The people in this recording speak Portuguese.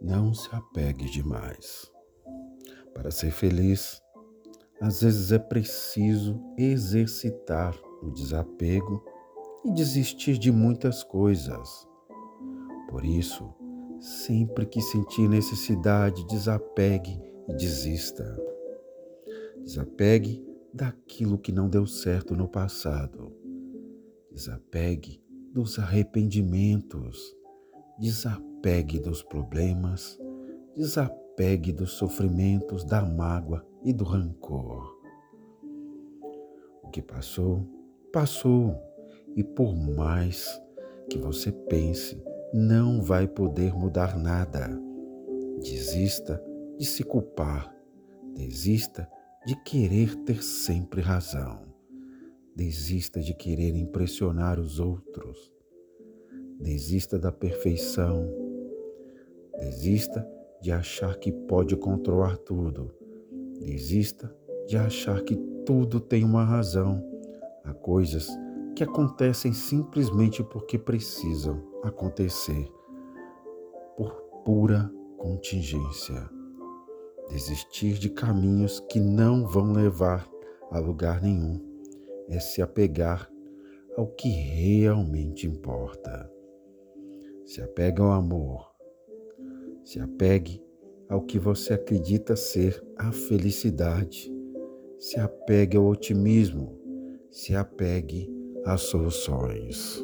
Não se apegue demais. Para ser feliz, às vezes é preciso exercitar o desapego e desistir de muitas coisas. Por isso, sempre que sentir necessidade, desapegue e desista. Desapegue daquilo que não deu certo no passado. Desapegue dos arrependimentos. Desapegue dos problemas. Desapegue dos sofrimentos, da mágoa e do rancor. O que passou, passou. E por mais que você pense, não vai poder mudar nada. Desista de se culpar. Desista de querer ter sempre razão. Desista de querer impressionar os outros. Desista da perfeição. Desista de achar que pode controlar tudo. Desista de achar que tudo tem uma razão. Há coisas que acontecem simplesmente porque precisam acontecer por pura contingência desistir de caminhos que não vão levar a lugar nenhum, é se apegar ao que realmente importa. Se apegue ao amor, se apegue ao que você acredita ser a felicidade, se apegue ao otimismo, se apegue às soluções.